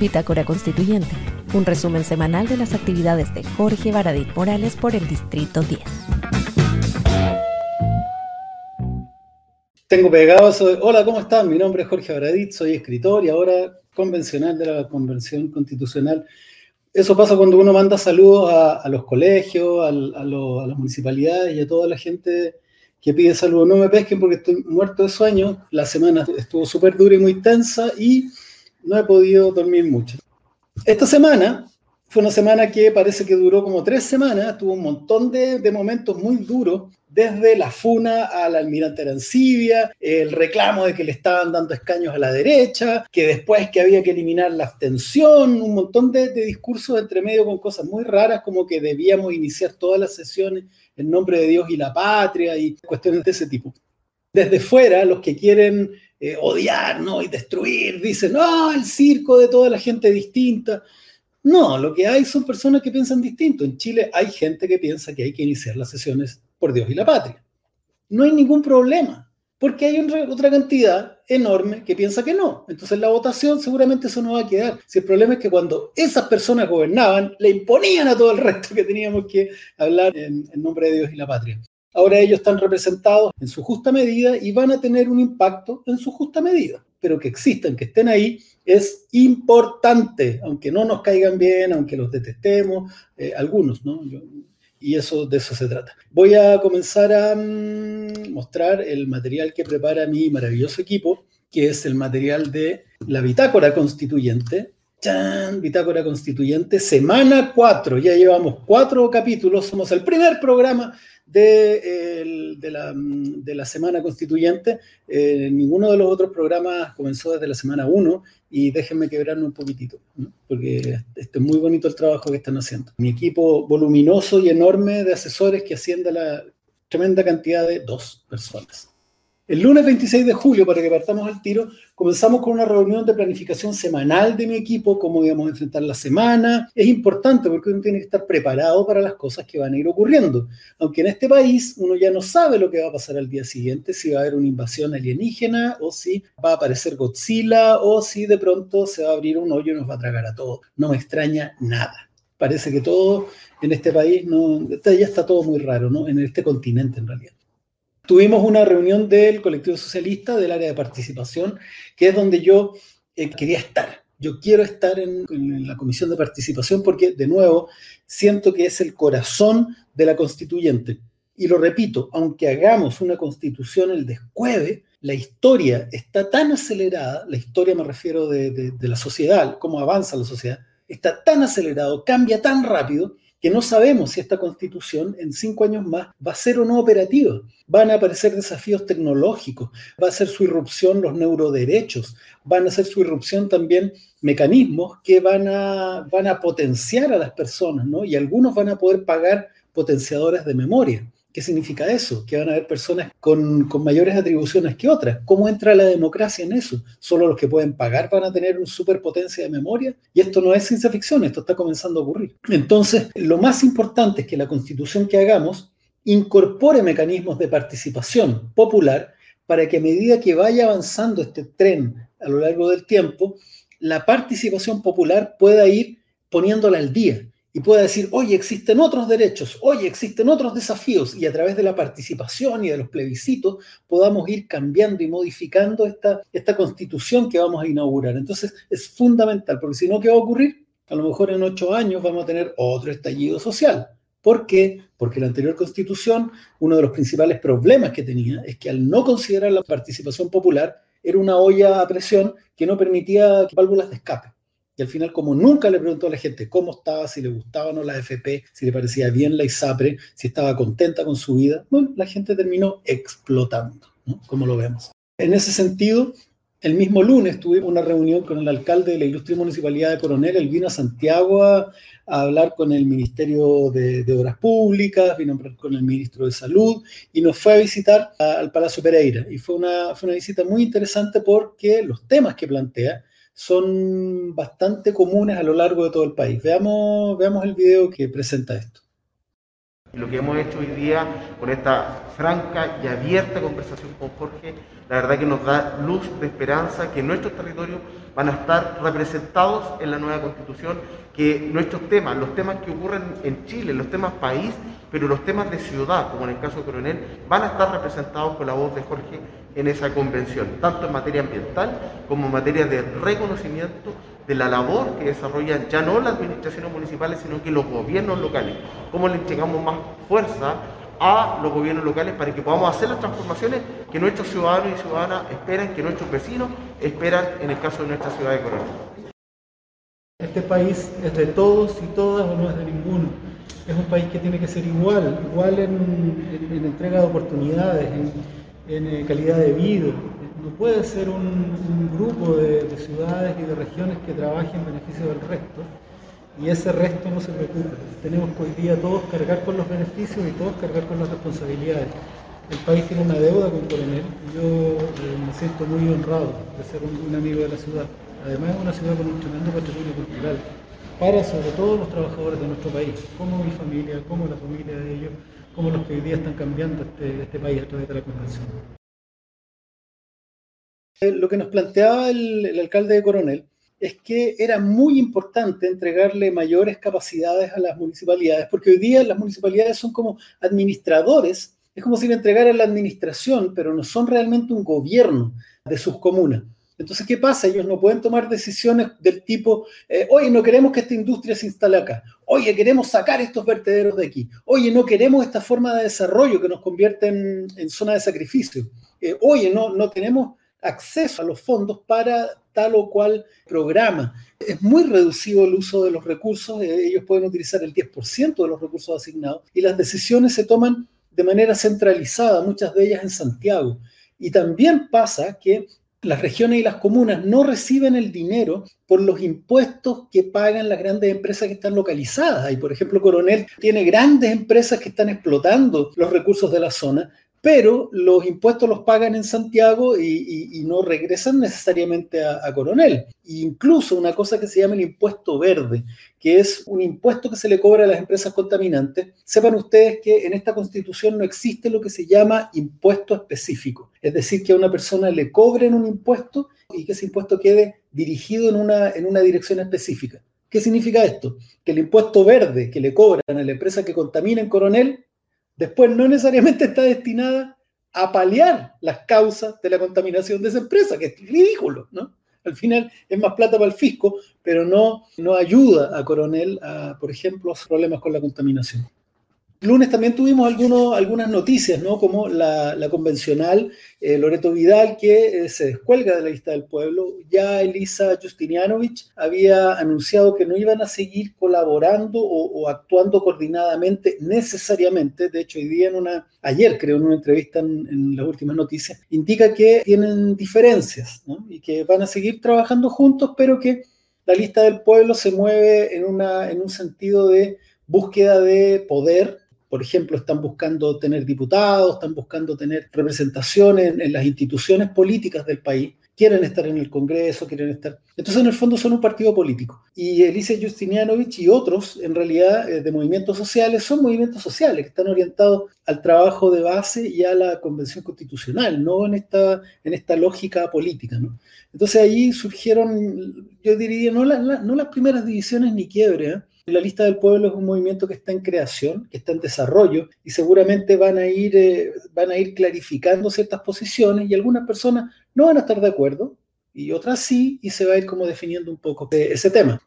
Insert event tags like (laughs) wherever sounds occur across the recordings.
Bitácora Constituyente, un resumen semanal de las actividades de Jorge Baradit Morales por el Distrito 10. Tengo pegado eso hola, ¿cómo están? Mi nombre es Jorge Baradit, soy escritor y ahora convencional de la Convención Constitucional. Eso pasa cuando uno manda saludos a, los colegios, a, a las municipalidades y a toda la gente que pide saludos. No me pesquen porque estoy muerto de sueño. La semana estuvo súper dura y muy tensa y no he podido dormir mucho. Esta semana fue una semana que parece que duró como tres semanas, tuvo un montón de, de momentos muy duros, desde la funa al almirante Arancibia, el reclamo de que le estaban dando escaños a la derecha, que después que había que eliminar la abstención, un montón de, de discursos entre medio con cosas muy raras, como que debíamos iniciar todas las sesiones en nombre de Dios y la patria y cuestiones de ese tipo. Desde fuera, los que quieren eh, odiar y destruir, dicen, no, el circo de toda la gente distinta. No, lo que hay son personas que piensan distinto. En Chile hay gente que piensa que hay que iniciar las sesiones por Dios y la patria. No hay ningún problema, porque hay otra cantidad enorme que piensa que no. Entonces la votación seguramente eso no va a quedar. Si el problema es que cuando esas personas gobernaban, le imponían a todo el resto que teníamos que hablar en, en nombre de Dios y la patria. Ahora ellos están representados en su justa medida y van a tener un impacto en su justa medida. Pero que existan, que estén ahí, es importante, aunque no nos caigan bien, aunque los detestemos, eh, algunos, ¿no? y eso de eso se trata. Voy a comenzar a mm, mostrar el material que prepara mi maravilloso equipo, que es el material de la bitácora constituyente. ¡Chan! Bitácora constituyente, semana 4. Ya llevamos cuatro capítulos, somos el primer programa de, la, Semana Constituyente. Eh, ninguno de los otros programas comenzó desde la semana 1 y déjenme quebrarme un poquitito, porque este es muy bonito el trabajo que están haciendo. Mi equipo voluminoso y enorme de asesores que asciende a la tremenda cantidad de dos personas. El lunes 26 de julio, para que partamos al tiro, comenzamos con una reunión de planificación semanal de mi equipo, cómo íbamos a enfrentar la semana. Es importante porque uno tiene que estar preparado para las cosas que van a ir ocurriendo. Aunque en este país uno ya no sabe lo que va a pasar al día siguiente, si va a haber una invasión alienígena o si va a aparecer Godzilla o si de pronto se va a abrir un hoyo y nos va a tragar a todos. No me extraña nada. Parece que todo en este país, no, ya está todo muy raro, ¿no? En este continente en realidad tuvimos una reunión del colectivo socialista del área de participación, que es donde yo eh, quería estar. Yo quiero estar en, la comisión de participación porque, de nuevo, siento que es el corazón de la constituyente. Y lo repito, aunque hagamos una constitución el descueve, la historia está tan acelerada, la historia me refiero de, de la sociedad, cómo avanza la sociedad, está tan acelerado, cambia tan rápido, que no sabemos si esta constitución en cinco años más va a ser o no operativa. Van a aparecer desafíos tecnológicos, va a ser su irrupción los neuroderechos, van a ser su irrupción también mecanismos que van a, van a potenciar a las personas, ¿no? Y algunos van a poder pagar potenciadores de memoria. ¿Qué significa eso? Que van a haber personas con, mayores atribuciones que otras. ¿Cómo entra la democracia en eso? ¿Solo los que pueden pagar van a tener una superpotencia de memoria? Y esto no es ciencia ficción, esto está comenzando a ocurrir. Entonces, lo más importante es que la constitución que hagamos incorpore mecanismos de participación popular para que a medida que vaya avanzando este tren a lo largo del tiempo, la participación popular pueda ir poniéndola al día y pueda decir, oye, existen otros derechos, oye, existen otros desafíos, y a través de la participación y de los plebiscitos podamos ir cambiando y modificando esta, esta constitución que vamos a inaugurar. Entonces es fundamental, porque si no, ¿qué va a ocurrir? A lo mejor en ocho años vamos a tener otro estallido social. ¿Por qué? Porque la anterior constitución, uno de los principales problemas que tenía es que al no considerar la participación popular, era una olla a presión que no permitía válvulas de escape. Y al final, como nunca le preguntó a la gente cómo estaba, si le gustaba o no la FP, si le parecía bien la ISAPRE, si estaba contenta con su vida, bueno, la gente terminó explotando, como lo vemos. En ese sentido, el mismo lunes tuvimos una reunión con el alcalde de la ilustre municipalidad de Coronel, él vino a Santiago a, hablar con el Ministerio de, Obras Públicas, vino a hablar con el Ministro de Salud y nos fue a visitar al Palacio Pereira. Y fue una, fue una visita muy interesante porque los temas que plantea son bastante comunes a lo largo de todo el país. Veamos, veamos el video que presenta esto. Lo que hemos hecho hoy día con esta franca y abierta conversación con Jorge, la verdad que nos da luz de esperanza que nuestros territorios van a estar representados en la nueva constitución, que nuestros temas, los temas que ocurren en Chile, los temas país, pero los temas de ciudad, como en el caso de Coronel, van a estar representados con la voz de Jorge en esa convención, tanto en materia ambiental como en materia de reconocimiento de la labor que desarrollan ya no las administraciones municipales, sino que los gobiernos locales. Cómo le entregamos más fuerza a los gobiernos locales para que podamos hacer las transformaciones que nuestros ciudadanos y ciudadanas esperan, que nuestros vecinos esperan en el caso de nuestra ciudad de Coronel. Este país es de todos y todas o no es de ninguno. Es un país que tiene que ser igual, igual en, entrega de oportunidades, en, eh, calidad de vida, no puede ser un, grupo de, ciudades y de regiones que trabajen en beneficio del resto y ese resto no se preocupe. Tenemos hoy día todos cargar con los beneficios y todos cargar con las responsabilidades. El país tiene una deuda con Coronel y yo eh, me siento muy honrado de ser un, amigo de la ciudad. Además es una ciudad con un tremendo patrimonio cultural para sobre todo los trabajadores de nuestro país, como mi familia, como la familia de ellos, como los que hoy día están cambiando este, este país a través de la convención. Lo que nos planteaba el, alcalde de Coronel es que era muy importante entregarle mayores capacidades a las municipalidades, porque hoy día las municipalidades son como administradores, es como si le entregaran la administración, pero no son realmente un gobierno de sus comunas. Entonces, ¿qué pasa? Ellos no pueden tomar decisiones del tipo, eh, oye, no queremos que esta industria se instale acá, oye, queremos sacar estos vertederos de aquí, oye, no queremos esta forma de desarrollo que nos convierte en, zona de sacrificio, eh, oye, no, no tenemos acceso a los fondos para tal o cual programa. Es muy reducido el uso de los recursos, eh, ellos pueden utilizar el 10% de los recursos asignados y las decisiones se toman de manera centralizada, muchas de ellas en Santiago. Y también pasa que las regiones y las comunas no reciben el dinero por los impuestos que pagan las grandes empresas que están localizadas. Y por ejemplo, Coronel tiene grandes empresas que están explotando los recursos de la zona, pero los impuestos los pagan en Santiago y, no regresan necesariamente a, Coronel. incluso una cosa que se llama el impuesto verde, que es un impuesto que se le cobra a las empresas contaminantes. Sepan ustedes que en esta constitución no existe lo que se llama impuesto específico, es decir, que a una persona le cobren un impuesto y que ese impuesto quede dirigido en una, en una dirección específica. ¿Qué significa esto? Que el impuesto verde que le cobran a la empresa que contamina en Coronel después no necesariamente está destinada a paliar las causas de la contaminación de esa empresa, que es ridículo, ¿no? Al final es más plata para el fisco, pero no, no ayuda a Coronel, a, por ejemplo, a problemas con la contaminación lunes también tuvimos algunas noticias, ¿no? Como la, convencional eh, Loreto Vidal, que eh, se descuelga de la lista del pueblo. Ya Elisa Justinianovich había anunciado que no iban a seguir colaborando o, actuando coordinadamente necesariamente. De hecho, hoy día en una, ayer creo, en una entrevista en, las últimas noticias, indica que tienen diferencias. Y que van a seguir trabajando juntos, pero que la lista del pueblo se mueve en, una, en un sentido de búsqueda de poder por ejemplo, están buscando tener diputados, están buscando tener representaciones en, las instituciones políticas del país, quieren estar en el Congreso, quieren estar... Entonces, en el fondo son un partido político. Y Elise Justinianovich y otros, en realidad, eh, de movimientos sociales, son movimientos sociales que están orientados al trabajo de base y a la convención constitucional, no en esta, en esta lógica política. ¿no? Entonces, ahí surgieron, yo diría, no, no las primeras divisiones ni quiebres, ¿eh? La lista del pueblo es un movimiento que está en creación, que está en desarrollo y seguramente van a ir, eh, van a ir clarificando ciertas posiciones y algunas personas no van a estar de acuerdo y otras sí y se va a ir como definiendo un poco ese tema.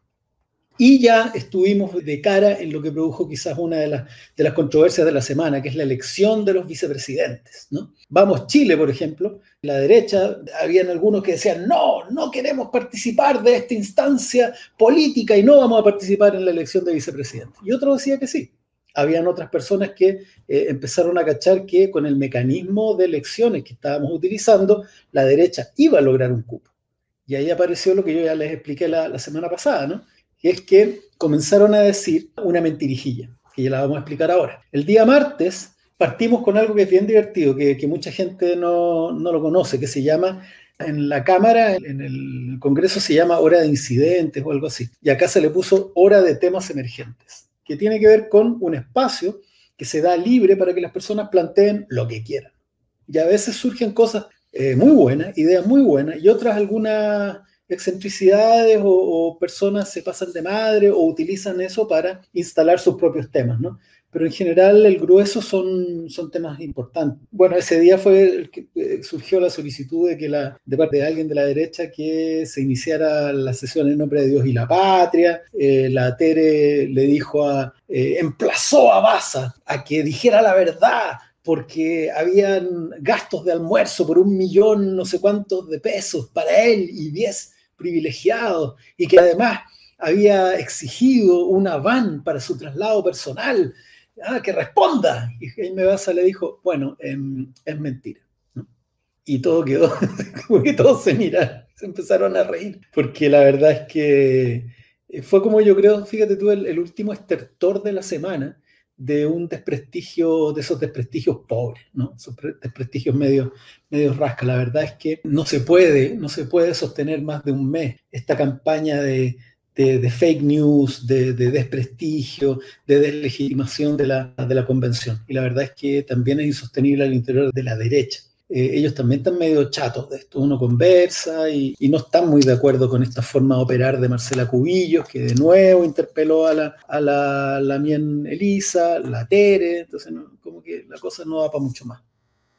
Y ya estuvimos de cara en lo que produjo quizás una de las, de las controversias de la semana, que es la elección de los vicepresidentes. ¿no? Vamos Chile, por ejemplo, la derecha, habían algunos que decían, no, no queremos participar de esta instancia política y no vamos a participar en la elección de vicepresidente. Y otros decían que sí. Habían otras personas que eh, empezaron a cachar que con el mecanismo de elecciones que estábamos utilizando, la derecha iba a lograr un cupo. Y ahí apareció lo que yo ya les expliqué la, la semana pasada, ¿no? Y es que comenzaron a decir una mentirijilla, que ya la vamos a explicar ahora. El día martes partimos con algo que es bien divertido, que, mucha gente no, lo conoce, que se llama, en la Cámara, en el Congreso se llama hora de incidentes o algo así, y acá se le puso hora de temas emergentes, que tiene que ver con un espacio que se da libre para que las personas planteen lo que quieran. Y a veces surgen cosas eh, muy buenas, ideas muy buenas, y otras algunas excentricidades o, o, personas se pasan de madre o utilizan eso para instalar sus propios temas, ¿no? pero en general el grueso son, son temas importantes. Bueno, ese día fue el que eh, surgió la solicitud de, que la, de parte de alguien de la derecha que se iniciara la sesión en nombre de Dios y la patria. Eh, la Tere le dijo a, eh, emplazó a Baza a que dijera la verdad porque habían gastos de almuerzo por un millón no sé cuántos de pesos para él y diez privilegiados, y que además había exigido una van para su traslado personal ah, que responda. Y Jaime Baza le dijo, bueno, em, es mentira. Y todo quedó, (laughs) como que todos se miraron, se empezaron a reír, porque la verdad es que eh, fue como yo creo, fíjate tú, el, último estertor de la semana de un desprestigio, de esos desprestigios pobres, ¿no? Esos desprestigios medio, medio rasca. La verdad es que no se puede, no se puede sostener más de un mes esta campaña de, de, fake news, de, desprestigio, de deslegitimación de la, de la, convención. Y la verdad es que también es insostenible al interior de la derecha. Eh, ellos también están medio chatos de esto. Uno conversa y, no están muy de acuerdo con esta forma de operar de Marcela Cubillos, que de nuevo interpeló a la, a la, la Mien Elisa, la Tere, entonces como que la cosa no va para mucho más.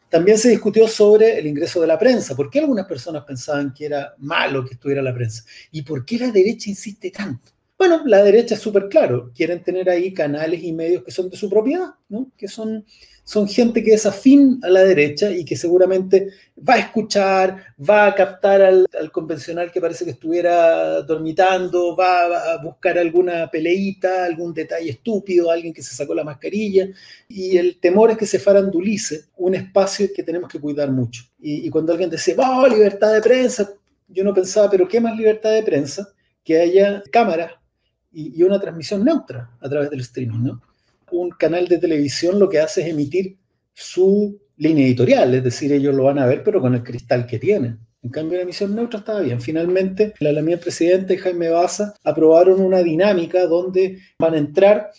También se discutió sobre el ingreso de la prensa. ¿Por qué algunas personas pensaban que era malo que estuviera la prensa? ¿Y por qué la derecha insiste tanto? Bueno, la derecha es súper claro. Quieren tener ahí canales y medios que son de su propiedad, ¿no? que son son gente que es afín a la derecha y que seguramente va a escuchar, va a captar al, convencional que parece que estuviera dormitando, va a buscar alguna peleita, algún detalle estúpido, alguien que se sacó la mascarilla. Y el temor es que se farandulice un espacio que tenemos que cuidar mucho. Y, cuando alguien dice, oh, libertad de prensa, yo no pensaba, pero ¿qué más libertad de prensa? Que haya cámaras y, una transmisión neutra a través del streaming, ¿no? un canal de televisión lo que hace es emitir su línea editorial, es decir, ellos lo van a ver, pero con el cristal que tienen. En cambio, la emisión neutra estaba bien. Finalmente, la Alamía Presidente y Jaime Baza aprobaron una dinámica donde van a entrar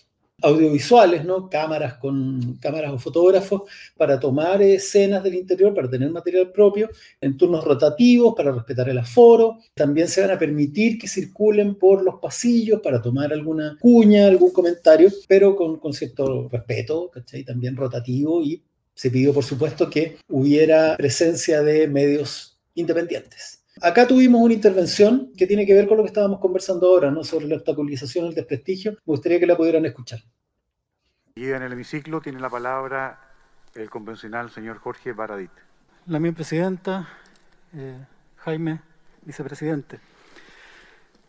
audiovisuales, ¿no? Cámaras con cámaras o fotógrafos para tomar escenas del interior, para tener material propio, en turnos rotativos, para respetar el aforo. También se van a permitir que circulen por los pasillos para tomar alguna cuña, algún comentario, pero con, con cierto respeto, ¿cachai? También rotativo y se pidió, por supuesto, que hubiera presencia de medios independientes. Acá tuvimos una intervención que tiene que ver con lo que estábamos conversando ahora, ¿no? sobre la obstaculización, el desprestigio. Me gustaría que la pudieran escuchar. Y en el hemiciclo tiene la palabra el convencional señor Jorge Baradit. La mi presidenta, eh, Jaime, vicepresidente.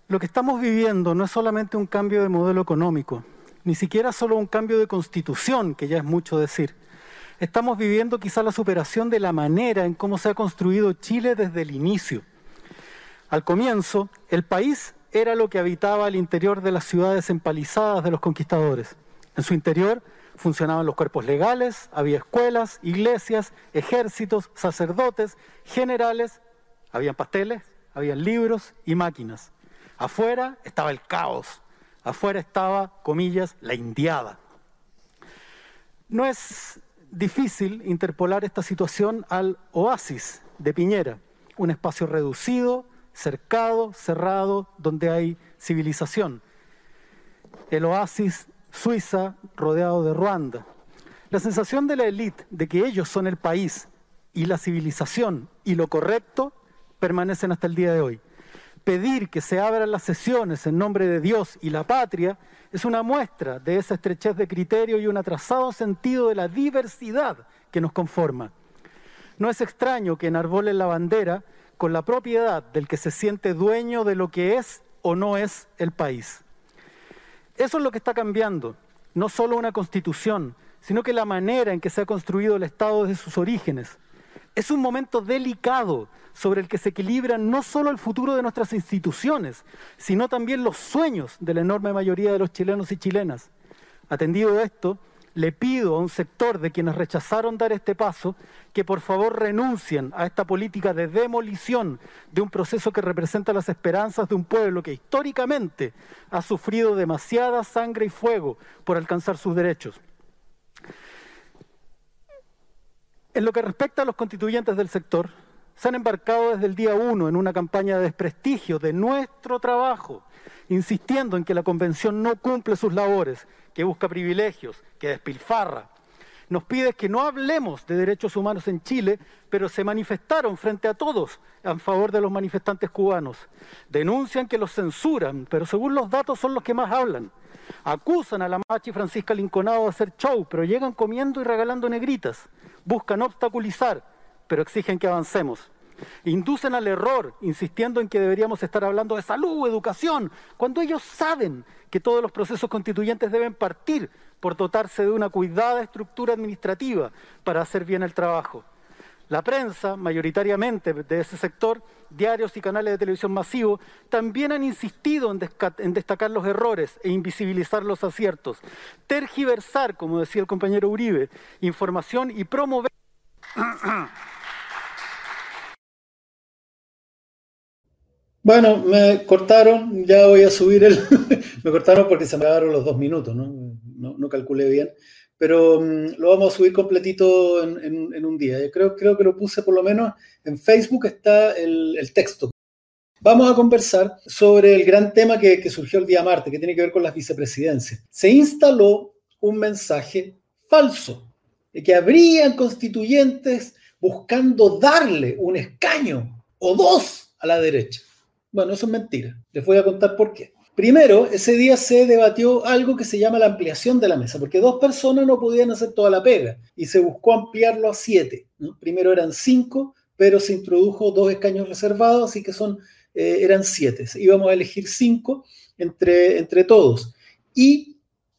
Lo que estamos viviendo no es solamente un cambio de modelo económico, ni siquiera solo un cambio de constitución, que ya es mucho decir. Estamos viviendo quizá la superación de la manera en cómo se ha construido Chile desde el inicio. Al comienzo, el país era lo que habitaba al interior de las ciudades empalizadas de los conquistadores. En su interior funcionaban los cuerpos legales, había escuelas, iglesias, ejércitos, sacerdotes, generales, habían pasteles, habían libros y máquinas. Afuera estaba el caos, afuera estaba, comillas, la indiada. No es difícil interpolar esta situación al oasis de Piñera, un espacio reducido, cercado, cerrado, donde hay civilización. El oasis Suiza rodeado de Ruanda. La sensación de la élite de que ellos son el país y la civilización y lo correcto permanecen hasta el día de hoy. Pedir que se abran las sesiones en nombre de Dios y la patria es una muestra de esa estrechez de criterio y un atrasado sentido de la diversidad que nos conforma. No es extraño que enarbolen la bandera con la propiedad del que se siente dueño de lo que es o no es el país. Eso es lo que está cambiando, no solo una constitución, sino que la manera en que se ha construido el Estado desde sus orígenes. Es un momento delicado sobre el que se equilibran no solo el futuro de nuestras instituciones, sino también los sueños de la enorme mayoría de los chilenos y chilenas. Atendido esto, le pido a un sector de quienes rechazaron dar este paso que por favor renuncien a esta política de demolición de un proceso que representa las esperanzas de un pueblo que históricamente ha sufrido demasiada sangre y fuego por alcanzar sus derechos. En lo que respecta a los constituyentes del sector, se han embarcado desde el día uno en una campaña de desprestigio de nuestro trabajo, insistiendo en que la convención no cumple sus labores, que busca privilegios, que despilfarra. Nos pide que no hablemos de derechos humanos en Chile, pero se manifestaron frente a todos en favor de los manifestantes cubanos. Denuncian que los censuran, pero según los datos son los que más hablan. Acusan a la Machi Francisca Linconado de hacer show, pero llegan comiendo y regalando negritas. Buscan obstaculizar, pero exigen que avancemos. Inducen al error, insistiendo en que deberíamos estar hablando de salud, educación, cuando ellos saben que todos los procesos constituyentes deben partir por dotarse de una cuidada estructura administrativa para hacer bien el trabajo. La prensa, mayoritariamente de ese sector, diarios y canales de televisión masivos, también han insistido en, en, destacar los errores e invisibilizar los aciertos, tergiversar, como decía el compañero Uribe, información y promover... Bueno, me cortaron, ya voy a subir el... (laughs) me cortaron porque se me acabaron los dos minutos, ¿no? No, calculé bien, pero mm, lo vamos a subir completito en, un día. Yo creo, creo que lo puse por lo menos en Facebook, está el, texto. Vamos a conversar sobre el gran tema que, que surgió el día martes, que tiene que ver con las vicepresidencias. Se instaló un mensaje falso, de que habrían constituyentes buscando darle un escaño o dos a la derecha. Bueno, eso es mentira. Les voy a contar por qué. Primero, ese día se debatió algo que se llama la ampliación de la mesa, porque dos personas no podían hacer toda la pega y se buscó ampliarlo a siete. Primero eran cinco, pero se introdujo dos escaños reservados, así que son, eh, eran siete. Íbamos a elegir cinco entre, entre todos. Y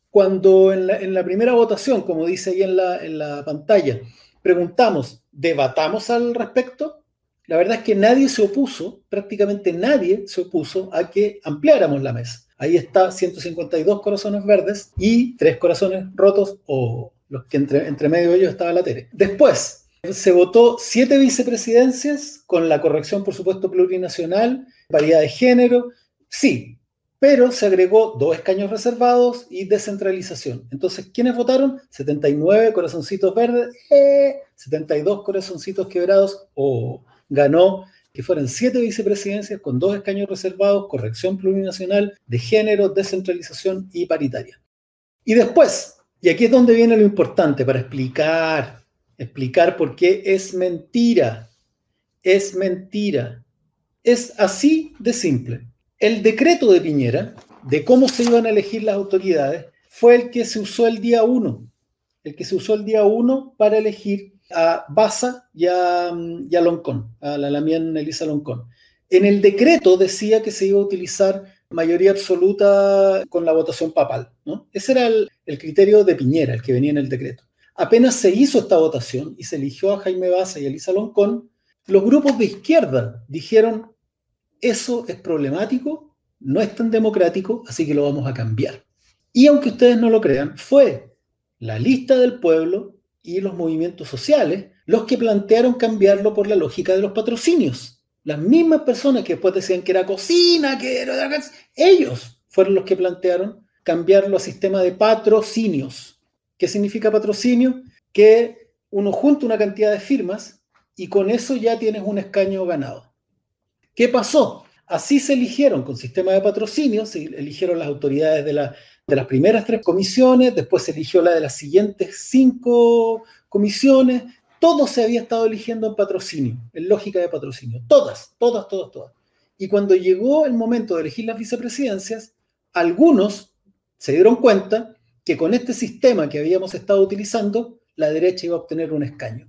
cuando en la, en la, primera votación, como dice ahí en la, en la pantalla, preguntamos, ¿debatamos al respecto? La verdad es que nadie se opuso, prácticamente nadie se opuso a que ampliáramos la mesa. Ahí está 152 corazones verdes y tres corazones rotos o los que entre, medio de ellos estaba la Tere. Después, se votó siete vicepresidencias con la corrección, por supuesto, plurinacional, variedad de género, sí, pero se agregó dos escaños reservados y descentralización. Entonces, ¿quiénes votaron? 79 corazoncitos verdes, 72 corazoncitos quebrados o ganó que fueran siete vicepresidencias con dos escaños reservados, corrección plurinacional de género, descentralización y paritaria. Y después, y aquí es donde viene lo importante para explicar, explicar por qué es mentira, es mentira. Es así de simple. El decreto de Piñera, de cómo se iban a elegir las autoridades, fue el que se usó el día 1, el que se usó el día 1 para elegir a Baza y a, Loncón, a la Lamien Elisa Loncón. En el decreto decía que se iba a utilizar mayoría absoluta con la votación papal. ¿no? Ese era el, criterio de Piñera, el que venía en el decreto. Apenas se hizo esta votación y se eligió a Jaime Baza y a Elisa Loncón, los grupos de izquierda dijeron, eso es problemático, no es tan democrático, así que lo vamos a cambiar. Y aunque ustedes no lo crean, fue la lista del pueblo y los movimientos sociales los que plantearon cambiarlo por la lógica de los patrocinios. Las mismas personas que después decían que era cocina, que era... Ellos fueron los que plantearon cambiarlo a sistema de patrocinios. ¿Qué significa patrocinio? Que uno junta una cantidad de firmas y con eso ya tienes un escaño ganado. ¿Qué pasó? Así se eligieron con sistema de patrocinio, se eligieron las autoridades de la de las primeras tres comisiones, después se eligió la de las siguientes cinco comisiones, todo se había estado eligiendo en patrocinio, en lógica de patrocinio, todas, todas, todas, todas. Y cuando llegó el momento de elegir las vicepresidencias, algunos se dieron cuenta que con este sistema que habíamos estado utilizando, la derecha iba a obtener un escaño.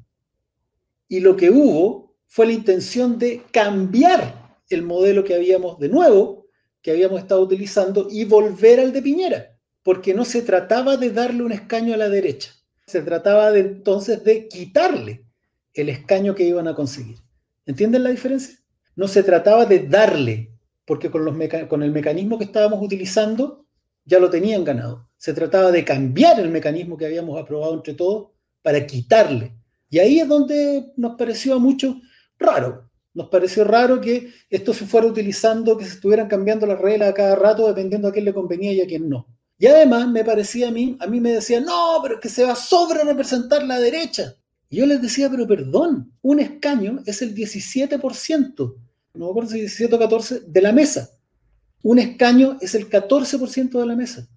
Y lo que hubo fue la intención de cambiar el modelo que habíamos de nuevo que habíamos estado utilizando y volver al de Piñera, porque no se trataba de darle un escaño a la derecha, se trataba de entonces de quitarle el escaño que iban a conseguir. ¿Entienden la diferencia? No se trataba de darle, porque con, los con el mecanismo que estábamos utilizando ya lo tenían ganado. Se trataba de cambiar el mecanismo que habíamos aprobado entre todos para quitarle. Y ahí es donde nos pareció a muchos raro, nos pareció raro que esto se fuera utilizando, que se estuvieran cambiando las reglas a cada rato dependiendo a quién le convenía y a quién no. Y además me parecía a mí, a mí me decían, no, pero es que se va a sobre representar la derecha. Y yo les decía, pero perdón, un escaño es el 17%, no me acuerdo si 17 o 14, de la mesa. Un escaño es el 14% de la mesa.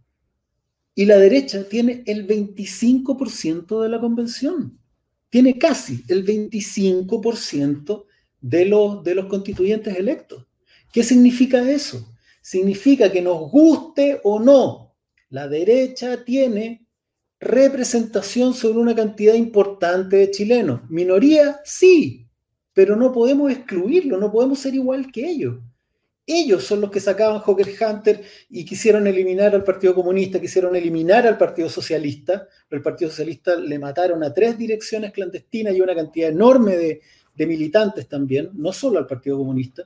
Y la derecha tiene el 25% de la convención. Tiene casi el 25% de los, de los constituyentes electos. ¿Qué significa eso? Significa que nos guste o no, la derecha tiene representación sobre una cantidad importante de chilenos. Minoría, sí, pero no podemos excluirlo, no podemos ser igual que ellos. Ellos son los que sacaban Joker Hunter y quisieron eliminar al Partido Comunista, quisieron eliminar al Partido Socialista. El Partido Socialista le mataron a tres direcciones clandestinas y una cantidad enorme de, de militantes también, no solo al Partido Comunista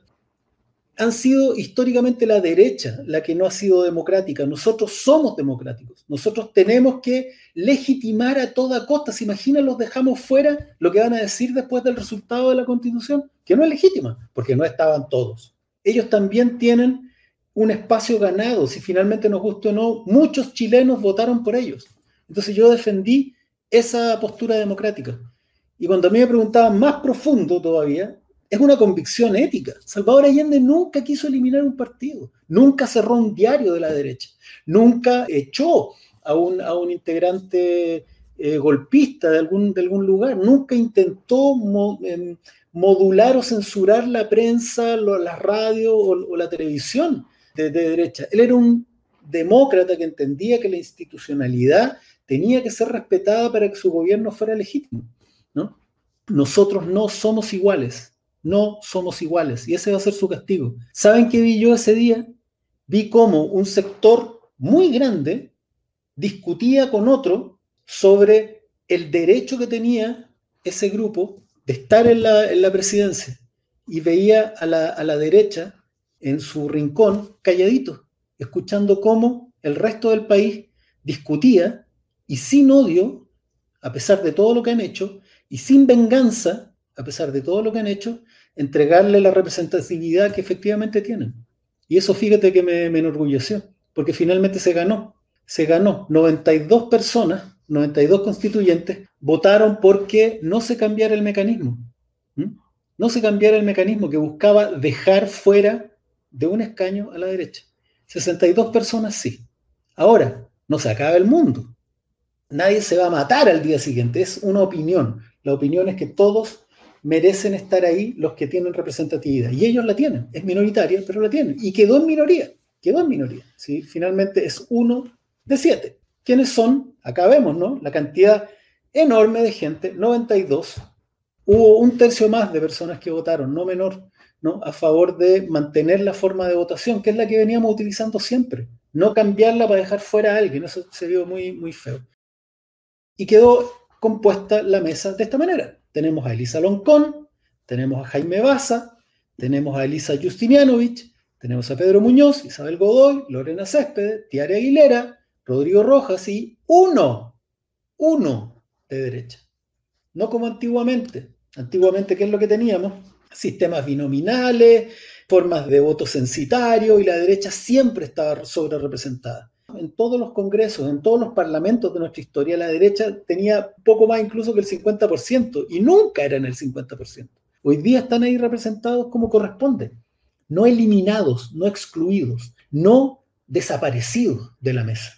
han sido históricamente la derecha la que no ha sido democrática. Nosotros somos democráticos. Nosotros tenemos que legitimar a toda costa. ¿Se imaginan los dejamos fuera lo que van a decir después del resultado de la constitución? Que no es legítima, porque no estaban todos. Ellos también tienen un espacio ganado. Si finalmente nos gusta o no, muchos chilenos votaron por ellos. Entonces yo defendí esa postura democrática. Y cuando a mí me preguntaban más profundo todavía, es una convicción ética. Salvador Allende nunca quiso eliminar un partido, nunca cerró un diario de la derecha, nunca echó a un, integrante eh, golpista de algún, lugar, nunca intentó em, modular o censurar la prensa, la radio o, la televisión de, de derecha. Él era un demócrata que entendía que la institucionalidad tenía que ser respetada para que su gobierno fuera legítimo. ¿No? Nosotros no somos iguales, no somos iguales y ese va a ser su castigo. ¿Saben qué vi yo ese día? Vi cómo un sector muy grande discutía con otro sobre el derecho que tenía ese grupo de estar en la, presidencia y veía a la, a la derecha en su rincón calladito, escuchando cómo el resto del país discutía y sin odio, a pesar de todo lo que han hecho, y sin venganza, a pesar de todo lo que han hecho, entregarle la representatividad que efectivamente tienen. Y eso fíjate que me, enorgulleció, porque finalmente se ganó. Se ganó. 92 personas, 92 constituyentes, votaron porque no se cambiara el mecanismo. No se cambiara el mecanismo que buscaba dejar fuera de un escaño a la derecha. 62 personas sí. Ahora, no se acaba el mundo. Nadie se va a matar al día siguiente. Es una opinión. La opinión es que todos merecen estar ahí los que tienen representatividad. Y ellos la tienen, es minoritaria, pero la tienen. Y quedó en minoría, quedó en minoría. ¿sí? Finalmente es uno de siete. ¿Quiénes son? Acá vemos, ¿no? La cantidad enorme de gente, 92. Hubo un tercio más de personas que votaron, no menor, ¿no? A favor de mantener la forma de votación, que es la que veníamos utilizando siempre. No cambiarla para dejar fuera a alguien, eso se vio muy, muy feo. Y quedó compuesta la mesa de esta manera tenemos a Elisa Loncón, tenemos a Jaime Baza, tenemos a Elisa Justinianovich, tenemos a Pedro Muñoz, Isabel Godoy, Lorena Céspedes, Tiare Aguilera, Rodrigo Rojas y uno, uno de derecha. No como antiguamente. Antiguamente, ¿qué es lo que teníamos? Sistemas binominales, formas de voto censitario y la derecha siempre estaba sobre representada en todos los congresos, en todos los parlamentos de nuestra historia, la derecha tenía poco más incluso que el 50% y nunca eran el 50%. Hoy día están ahí representados como corresponde, no eliminados, no excluidos, no desaparecidos de la mesa.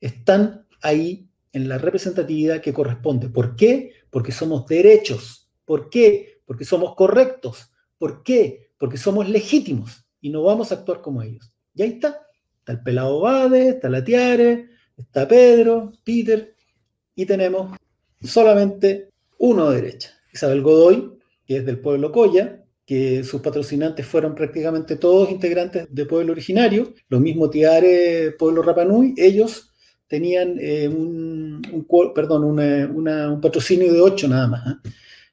Están ahí en la representatividad que corresponde. ¿Por qué? Porque somos derechos. ¿Por qué? Porque somos correctos. ¿Por qué? Porque somos legítimos y no vamos a actuar como ellos. Y ahí está. Está el pelado Bade, está la Tiare, está Pedro, Peter, y tenemos solamente uno de derecha, Isabel Godoy, que es del pueblo Coya, que sus patrocinantes fueron prácticamente todos integrantes de pueblo originario, lo mismo Tiare, pueblo Rapanui, ellos tenían eh, un, perdón, un patrocinio de ocho nada más, ¿eh?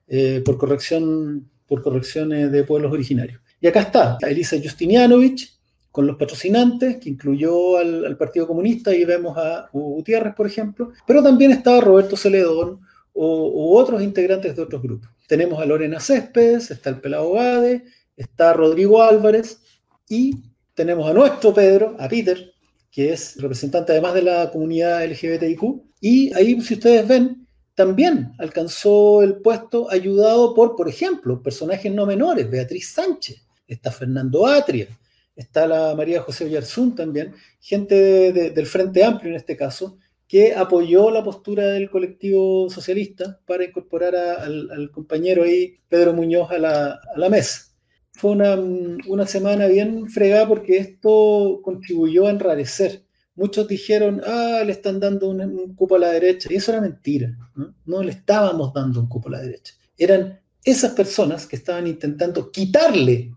Eh, por corrección por correcciones de pueblos originarios. Y acá está, Elisa Justinianovich, con los patrocinantes, que incluyó al, Partido Comunista, y vemos a Hugo Gutiérrez, por ejemplo, pero también estaba Roberto Celedón u otros integrantes de otros grupos. Tenemos a Lorena Céspedes, está el Pelado Bade, está Rodrigo Álvarez y tenemos a nuestro Pedro, a Peter, que es representante además de la comunidad LGBTIQ. Y ahí, si ustedes ven, también alcanzó el puesto ayudado por, por ejemplo, personajes no menores, Beatriz Sánchez, está Fernando Atria, está la María José Villarzún también, gente del Frente Amplio en este caso, que apoyó la postura del colectivo socialista para incorporar al, compañero ahí, Pedro Muñoz, a la, mesa. Fue una, una, semana bien fregada porque esto contribuyó a enrarecer muchos dijeron, ah, le están dando un, cupo a la derecha. Y eso era mentira. ¿no? le estábamos dando un cupo a la derecha. Eran esas personas que estaban intentando quitarle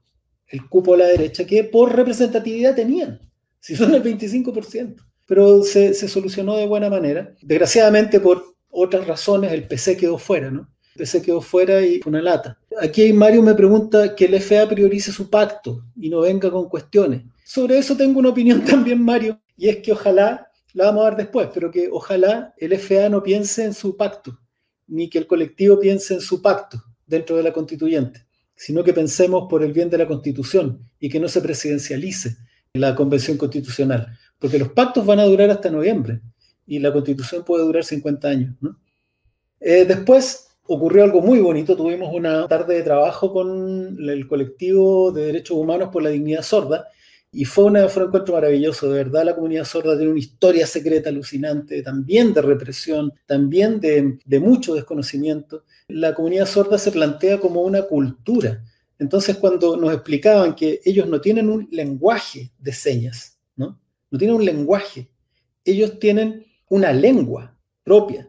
el cupo a la derecha que por representatividad tenían, si son el 25%. Pero se, solucionó de buena manera. Desgraciadamente, por otras razones, el PC quedó fuera, ¿no? El PC quedó fuera y fue una lata. Aquí Mario me pregunta que el FA priorice su pacto y no venga con cuestiones. Sobre eso tengo una opinión (laughs) también, Mario, y es que ojalá, la vamos a ver después, pero que ojalá el FA no piense en su pacto, ni que el colectivo piense en su pacto dentro de la constituyente, sino que pensemos por el bien de la constitución y que no se presidencialice la convención constitucional, porque los pactos van a durar hasta noviembre y la constitución puede durar 50 años. Eh, después ocurrió algo muy bonito, tuvimos una tarde de trabajo con el colectivo de derechos humanos por la dignidad sorda, y fue, un encuentro maravilloso, de verdad la comunidad sorda tiene una historia secreta alucinante, también de represión, también de, de mucho desconocimiento. La comunidad sorda se plantea como una cultura. Entonces cuando nos explicaban que ellos no tienen un lenguaje de señas, ¿no? No tienen un lenguaje, ellos tienen una lengua propia,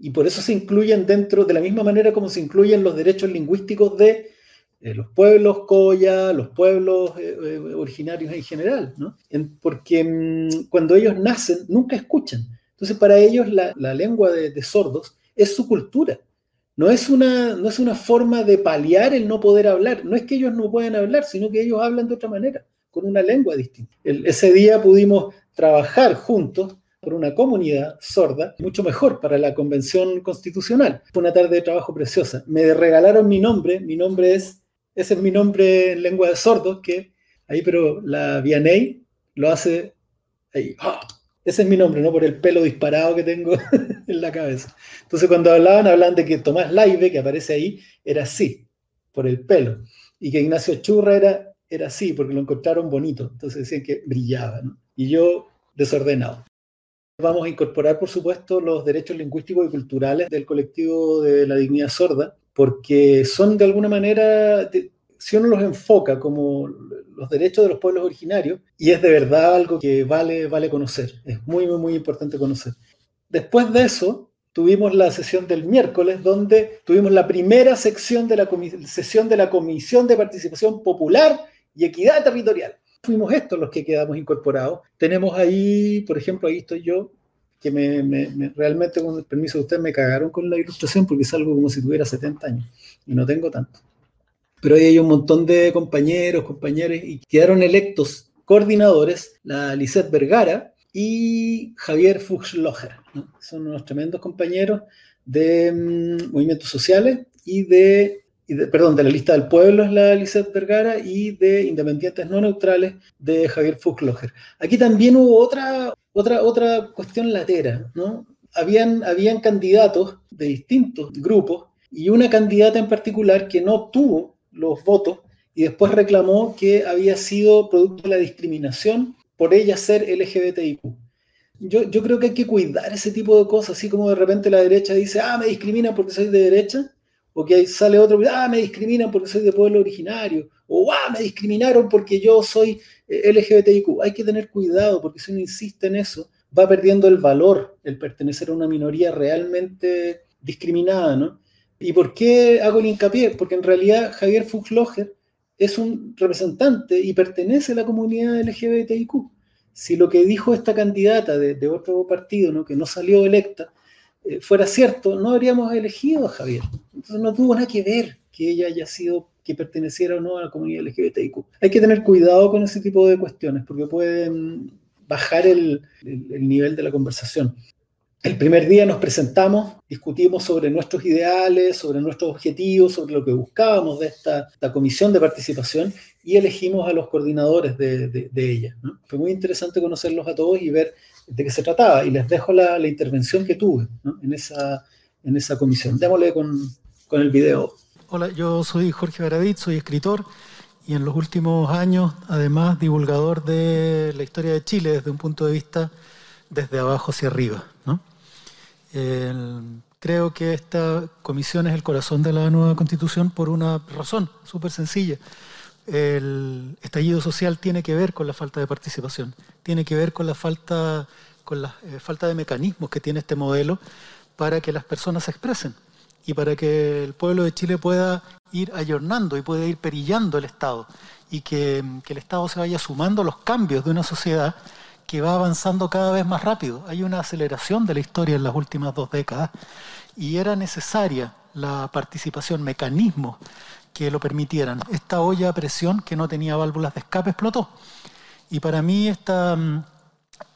y por eso se incluyen dentro, de la misma manera como se incluyen los derechos lingüísticos de eh, los pueblos Coya, los pueblos eh, eh, originarios en general, ¿no? porque mm, cuando ellos nacen nunca escuchan. Entonces para ellos la, lengua de, sordos es su cultura. No es, una, no es una forma de paliar el no poder hablar. No es que ellos no puedan hablar, sino que ellos hablan de otra manera, con una lengua distinta. ese día pudimos trabajar juntos por una comunidad sorda, mucho mejor para la convención constitucional. Fue una tarde de trabajo preciosa. Me regalaron mi nombre, mi nombre es ese es mi nombre en lengua de sordos, que ahí, pero la Vianey lo hace ahí. ¡Ah! Ese es mi nombre, ¿no? Por el pelo disparado que tengo (laughs) en la cabeza. Entonces, cuando hablaban, hablaban de que Tomás Laive, que aparece ahí, era así, por el pelo. Y que Ignacio Churra era, era así, porque lo encontraron bonito. Entonces decían que brillaba, ¿no? Y yo, desordenado. Vamos a incorporar, por supuesto, los derechos lingüísticos y culturales del colectivo de la dignidad sorda, porque son de alguna manera, si uno los enfoca como los derechos de los pueblos originarios, y es de verdad algo que vale, vale conocer, es muy, muy, muy importante conocer. Después de eso, tuvimos la sesión del miércoles, donde tuvimos la primera sección de la sesión de la Comisión de Participación Popular y Equidad Territorial. Fuimos estos los que quedamos incorporados. Tenemos ahí, por ejemplo, ahí estoy yo, que me, realmente, con el permiso de ustedes, me cagaron con la ilustración porque es algo como si tuviera 70 años y no tengo tanto. Pero ahí hay un montón de compañeros, compañeras y quedaron electos coordinadores, la Lisette Vergara y Javier Fuchslocher. Son unos tremendos compañeros de mm, movimientos sociales y de, perdón, de la lista del pueblo es la Lisette Vergara y de independientes no neutrales de Javier Fuchslocher. Aquí también hubo otra, otra, otra cuestión latera, ¿no? Habían, habían candidatos de distintos grupos y una candidata en particular que no obtuvo los votos y después reclamó que había sido producto de la discriminación por ella ser LGBTIQ. Yo, yo creo que hay que cuidar ese tipo de cosas, así como de repente la derecha dice, ah, me discriminan porque soy de derecha, o que ahí sale otro, ah, me discriminan porque soy de pueblo originario, o ah, me discriminaron porque yo soy eh, LGBTIQ. Hay que tener cuidado porque si uno insiste en eso, va perdiendo el valor el pertenecer a una minoría realmente discriminada, ¿no? ¿Y por qué hago el hincapié? Porque en realidad Javier Fuchslocher es un representante y pertenece a la comunidad LGBTIQ. Si lo que dijo esta candidata de, otro partido, ¿no? que no salió electa, eh, fuera cierto, no habríamos elegido a Javier. Entonces no tuvo nada que ver que ella haya sido que perteneciera o no a la comunidad LGBTIQ. Hay que tener cuidado con ese tipo de cuestiones porque pueden bajar el, nivel de la conversación. El primer día nos presentamos, discutimos sobre nuestros ideales, sobre nuestros objetivos, sobre lo que buscábamos de esta, comisión de participación y elegimos a los coordinadores de, ella. Fue muy interesante conocerlos a todos y ver de qué se trataba. Y les dejo la, intervención que tuve en, esa, en esa comisión. Démosle con, con el video. Hola, yo soy Jorge Baradit, soy escritor y en los últimos años, además, divulgador de la historia de Chile desde un punto de vista desde abajo hacia arriba. creo que esta comisión es el corazón de la nueva constitución por una razón súper sencilla. El estallido social tiene que ver con la falta de participación, tiene que ver con la falta, con la eh, falta de mecanismos que tiene este modelo para que las personas se expresen y para que el pueblo de Chile pueda ir ayornando y pueda ir perillando el Estado y que, el Estado se vaya sumando a los cambios de una sociedad que va avanzando cada vez más rápido. Hay una aceleración de la historia en las últimas dos décadas y era necesaria la participación, mecanismos que lo permitieran. Esta olla a presión que no tenía válvulas de escape explotó. Y para mí esta,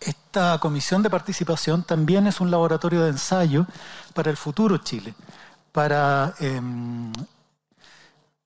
esta comisión de participación también es un laboratorio de ensayo para el futuro Chile para em,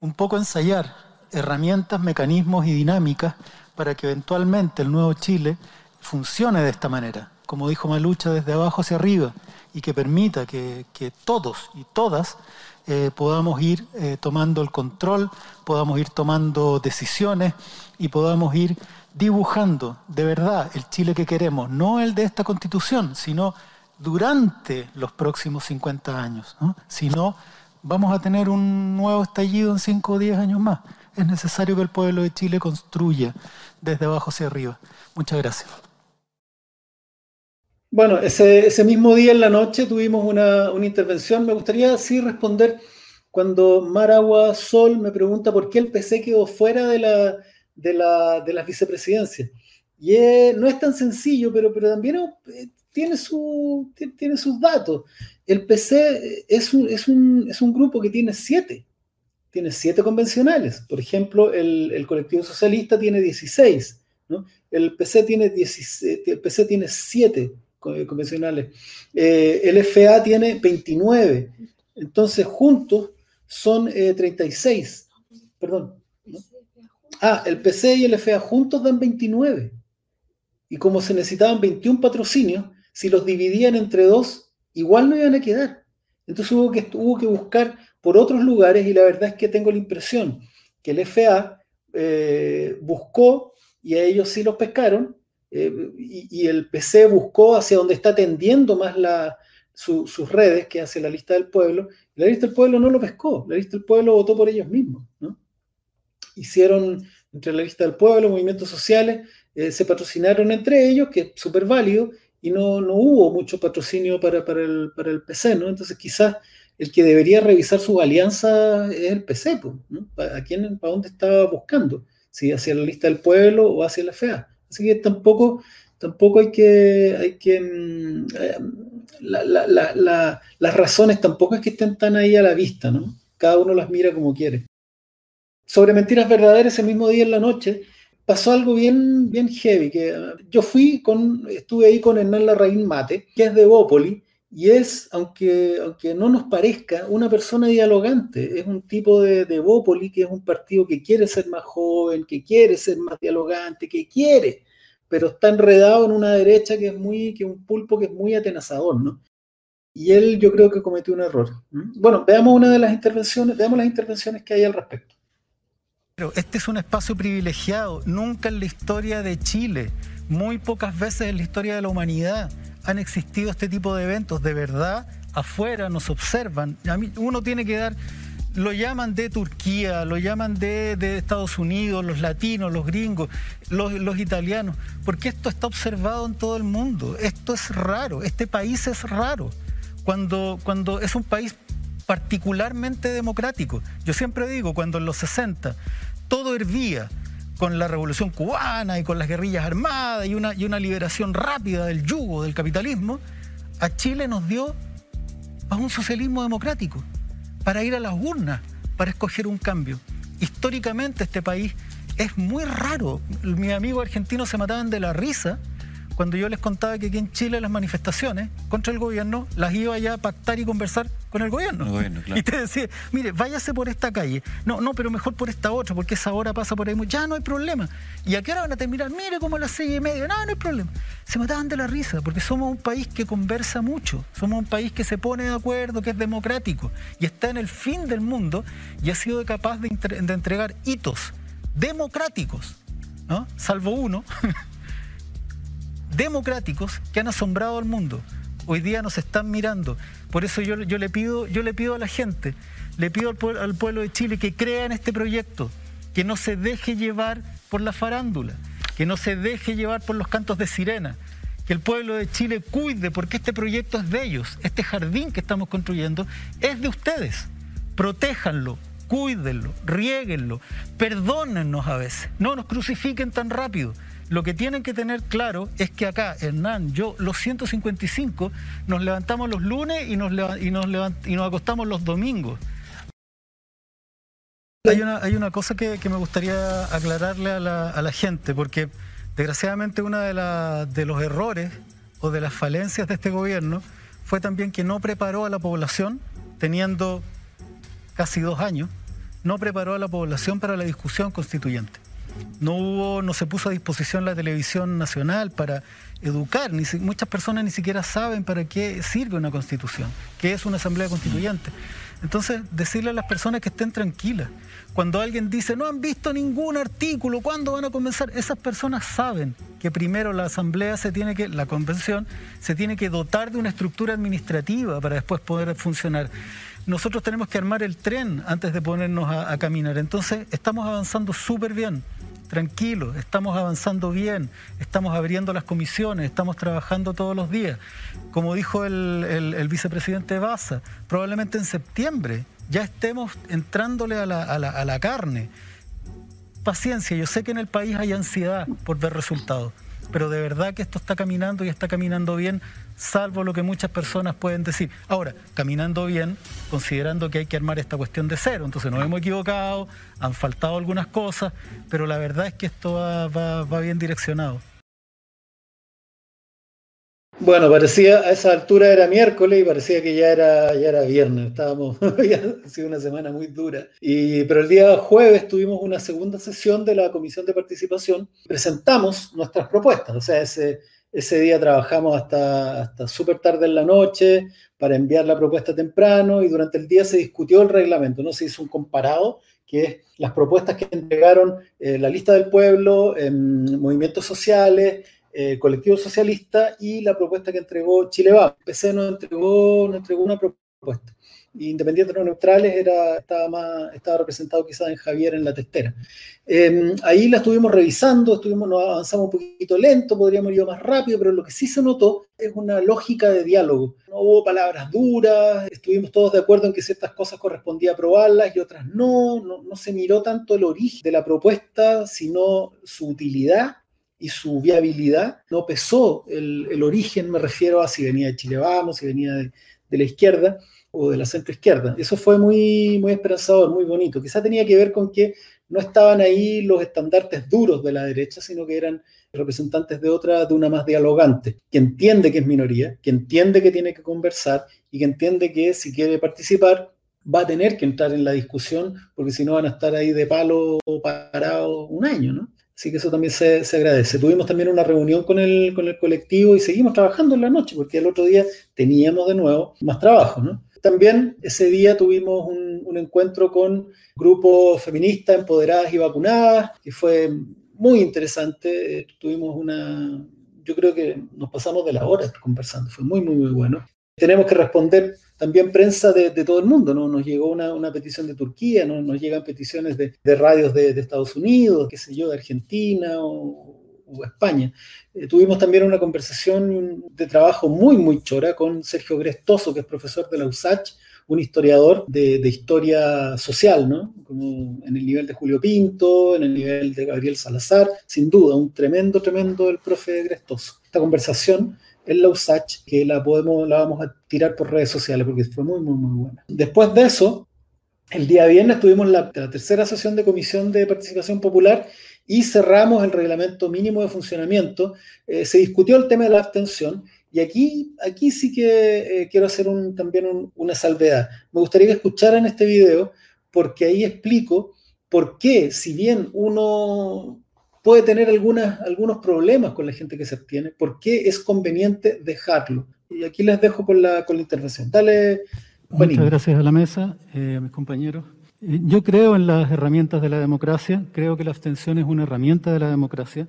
un poco ensayar herramientas, mecanismos y dinámicas para que eventualmente el nuevo Chile funcione de esta manera, como dijo Malucha, desde abajo hacia arriba, y que permita que, todos y todas eh, podamos ir eh, tomando el control, podamos ir tomando decisiones y podamos ir dibujando de verdad el Chile que queremos, no el de esta constitución, sino durante los próximos 50 años, ¿no? si no, vamos a tener un nuevo estallido en 5 o 10 años más. Es necesario que el pueblo de Chile construya desde abajo hacia arriba. Muchas gracias. Bueno, ese, mismo día en la noche tuvimos una, intervención. Me gustaría sí responder cuando Mar Agua Sol me pregunta por qué el PC quedó fuera de, la, de, la, de las vicepresidencias. Y no es tan sencillo, pero, pero también tiene, su, tiene sus datos. El PC es un, es un, es un grupo que tiene siete, tiene siete convencionales. Por ejemplo, el, el colectivo socialista tiene 16, ¿no? el, PC tiene 17, el PC tiene siete convencionales, eh, el FA tiene 29, entonces juntos son 36, eh, perdón. Ah, el PC y el FA juntos dan 29. Y como se necesitaban 21 patrocinios, si los dividían entre dos, igual no iban a quedar. Entonces hubo que, buscar por otros lugares y la verdad es que tengo la impresión que el FA eh, buscó y a ellos sí los pescaron eh, y, el PC buscó hacia donde está tendiendo más sus redes, que hacia la lista del pueblo. la lista del pueblo no lo pescó, la lista del pueblo votó por ellos mismos. Hicieron entre la lista del pueblo, movimientos sociales, eh, se patrocinaron entre ellos, que es súper válido, y no, no hubo mucho patrocinio para, para, el, para el PC, ¿no? Entonces quizás el que debería revisar sus alianzas es el PC, ¿no? ¿A para dónde estaba buscando? Si hacia la lista del pueblo o hacia la FEA. Así que tampoco, tampoco hay que, hay que mm, eh, las razones tampoco es que estén tan ahí a la vista, ¿no? Cada uno las mira como quiere. Sobre mentiras verdaderas, ese mismo día en la noche, pasó algo bien, bien heavy, yo fui con, estuve ahí con Hernán Larraín Mate, que es de Bópoli, y es, aunque, aunque no nos parezca, una persona dialogante, es un tipo de, de Bópoli, que es un partido que quiere ser más joven, que quiere ser más dialogante, que quiere, pero está enredado en una derecha que es muy, que un pulpo que es muy atenazador, ¿no? Y él yo creo que cometió un error. Bueno, veamos una de las intervenciones, veamos las intervenciones que hay al respecto. Pero este es un espacio privilegiado. Nunca en la historia de Chile, muy pocas veces en la historia de la humanidad, han existido este tipo de eventos. De verdad, afuera nos observan. uno tiene que dar lo llaman de Turquía, lo llaman de, Estados Unidos, los latinos, los gringos, los, los, italianos, porque esto está observado en todo el mundo. Esto es raro, este país es raro. Cuando, cuando es un país particularmente democrático. Yo siempre digo, cuando en los 60 todo hervía con la revolución cubana y con las guerrillas armadas y una, y una liberación rápida del yugo del capitalismo, a Chile nos dio a un socialismo democrático, para ir a las urnas, para escoger un cambio. Históricamente este país es muy raro. Mis amigos argentinos se mataban de la risa cuando yo les contaba que aquí en Chile las manifestaciones contra el gobierno las iba ya a pactar y conversar con el gobierno. (laughs) Y te decía, mire, váyase por esta calle. No, no, pero mejor por esta otra, porque esa hora pasa por ahí. Ya no hay problema. ¿Y a qué hora van a terminar? Mire como a las seis y media. No, no hay problema. Se mataban de la risa, porque somos un país que conversa mucho. Somos un país que se pone de acuerdo, que es democrático. Y está en el fin del mundo y ha sido capaz de, de entregar hitos democráticos, ¿no? salvo uno, (laughs) democráticos que han asombrado al mundo. Hoy día nos están mirando. Por eso yo, yo, le, pido, yo le pido a la gente, le pido al, pueblo de Chile que crea en este proyecto, que no se deje llevar por la farándula, que no se deje llevar por los cantos de sirena, que el pueblo de Chile cuide, porque este proyecto es de ellos, este jardín que estamos construyendo es de ustedes. Protéjanlo, cuídenlo, riéguenlo, perdónennos a veces, no nos crucifiquen tan rápido. Lo que tienen que tener claro es que acá, Hernán, yo, los 155, nos levantamos los lunes y nos, y y nos acostamos los domingos. Hay una, hay una cosa que, me gustaría aclararle a la, a la gente, porque desgraciadamente uno de los errores o de las falencias de este gobierno fue también que no preparó a la población, teniendo casi dos años, no preparó a la población para la discusión constituyente. No hubo, no se puso a disposición la televisión nacional para educar. Ni muchas personas ni siquiera saben para qué sirve una constitución, qué es una asamblea constituyente. Entonces, decirle a las personas que estén tranquilas. Cuando alguien dice, no han visto ningún artículo, ¿cuándo van a comenzar? Esas personas saben que primero la asamblea se tiene que, la convención, se tiene que dotar de una estructura administrativa para después poder funcionar nosotros tenemos que armar el tren antes de ponernos a, caminar. Entonces, estamos avanzando súper bien tranquilos, estamos avanzando bien, estamos abriendo las comisiones, estamos trabajando todos los días. Como dijo el, vicepresidente Baza, probablemente en septiembre ya estemos entrándole a la carne. Paciencia, yo sé que en el país hay ansiedad por ver resultados pero de verdad que esto está caminando y está caminando bien, salvo lo que muchas personas pueden decir. Ahora, caminando bien, considerando que hay que armar esta cuestión de cero, entonces nos hemos equivocado, han faltado algunas cosas, pero la verdad es que esto va, bien direccionado. Bueno, parecía, a esa altura era miércoles y parecía que ya era, ya era viernes. Estábamos, (laughs) ha sido una semana muy dura. Y, pero el día jueves tuvimos una segunda sesión de la Comisión de Participación. Presentamos nuestras propuestas. O sea, ese, ese día trabajamos hasta, hasta súper tarde en la noche para enviar la propuesta temprano y durante el día se discutió el reglamento. No se hizo un comparado que es las propuestas que entregaron eh, la lista del pueblo, en movimientos sociales, eh, colectivo socialista y la propuesta que entregó Chile Va. PC nos entregó, nos entregó una propuesta. Independientes no neutrales era, estaba, más, estaba representado quizás en Javier en la testera. Em, ahí la estuvimos revisando, estuvimos, nos avanzamos un poquito lento, podríamos ir más rápido, pero lo que sí se notó es una lógica de diálogo. No hubo palabras duras, estuvimos todos de acuerdo en que ciertas cosas correspondía aprobarlas y otras no, no, no se miró tanto el origen de la propuesta, sino su utilidad y su viabilidad no pesó el, origen, me refiero a si venía de Chile Vamos, si venía de, la izquierda o de la centro izquierda. Eso fue muy, muy esperanzador, muy bonito. Quizá tenía que ver con que no estaban ahí los estandartes duros de la derecha, sino que eran representantes de otra, de una más dialogante, que entiende que es minoría, que entiende que tiene que conversar y que entiende que si quiere participar va a tener que entrar en la discusión, porque si no van a estar ahí de palo parado un año, ¿no? Así que eso también se, agradece. Tuvimos también una reunión con el, con el colectivo y seguimos trabajando en la noche, porque el otro día teníamos de nuevo más trabajo, ¿no? También ese día tuvimos un, un encuentro con grupos feministas empoderadas y vacunadas, que fue muy interesante. Tuvimos una, yo creo que nos pasamos de la hora conversando, fue muy, muy, muy bueno. Tenemos que responder también prensa de, todo el mundo, ¿no? Nos llegó una, petición de Turquía, ¿no? nos llegan peticiones de, radios de, Estados Unidos, qué sé yo, de Argentina o, España. Eh, tuvimos también una conversación de trabajo muy, muy chora con Sergio Grestoso, que es profesor de la USACH, un historiador de, historia social, ¿no? Como en el nivel de Julio Pinto, en el nivel de Gabriel Salazar, sin duda, un tremendo, tremendo el profe Grestoso. Esta conversación en la USACH, que la, podemos, la vamos a tirar por redes sociales porque fue muy, muy, muy buena. Después de eso, el día viernes tuvimos la, tercera sesión de comisión de participación popular y cerramos el reglamento mínimo de funcionamiento. Eh, se discutió el tema de la abstención y aquí, aquí sí que eh, quiero hacer un, también una salvedad. Me gustaría que escucharan este video porque ahí explico por qué, si bien uno puede tener algunas, algunos problemas con la gente que se abstiene, por qué es conveniente dejarlo. Y aquí les dejo con la, con la intervención. Dale, Muchas gracias a la mesa, eh, a mis compañeros. Eh, yo creo en las herramientas de la democracia, creo que la abstención es una herramienta de la democracia.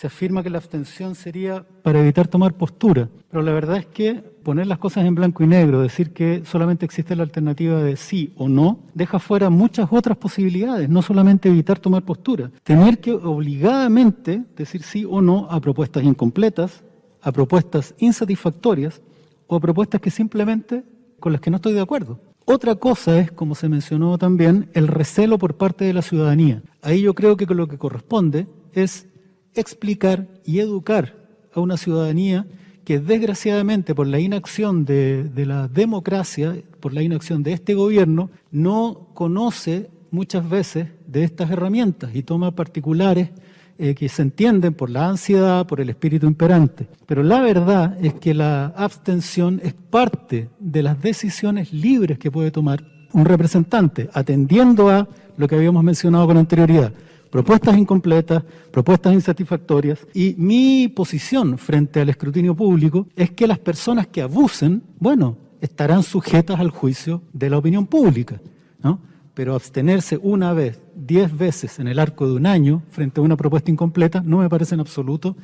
Se afirma que la abstención sería para evitar tomar postura, pero la verdad es que poner las cosas en blanco y negro, decir que solamente existe la alternativa de sí o no, deja fuera muchas otras posibilidades, no solamente evitar tomar postura. Tener que obligadamente decir sí o no a propuestas incompletas, a propuestas insatisfactorias o a propuestas que simplemente con las que no estoy de acuerdo. Otra cosa es, como se mencionó también, el recelo por parte de la ciudadanía. Ahí yo creo que lo que corresponde es explicar y educar a una ciudadanía que desgraciadamente por la inacción de, la democracia, por la inacción de este gobierno, no conoce muchas veces de estas herramientas y toma particulares eh, que se entienden por la ansiedad, por el espíritu imperante. Pero la verdad es que la abstención es parte de las decisiones libres que puede tomar un representante, atendiendo a lo que habíamos mencionado con anterioridad, propuestas incompletas, propuestas insatisfactorias. Y mi posición frente al escrutinio público es que las personas que abusen, bueno, estarán sujetas al juicio de la opinión pública. ¿no? pero abstenerse una vez, diez veces en el arco de un año frente a una propuesta incompleta no me parece en absoluto.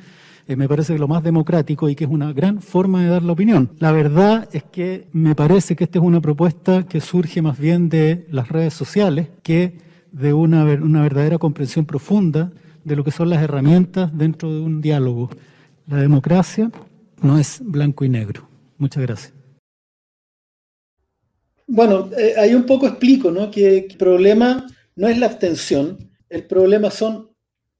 Eh, me parece lo más democrático y que es una gran forma de dar la opinión. La verdad es que me parece que esta es una propuesta que surge más bien de las redes sociales que de una, una verdadera comprensión profunda de lo que son las herramientas dentro de un diálogo. La democracia no es blanco y negro. Muchas gracias. Bueno, eh, ahí un poco explico, ¿no? Que el problema no es la abstención, el problema son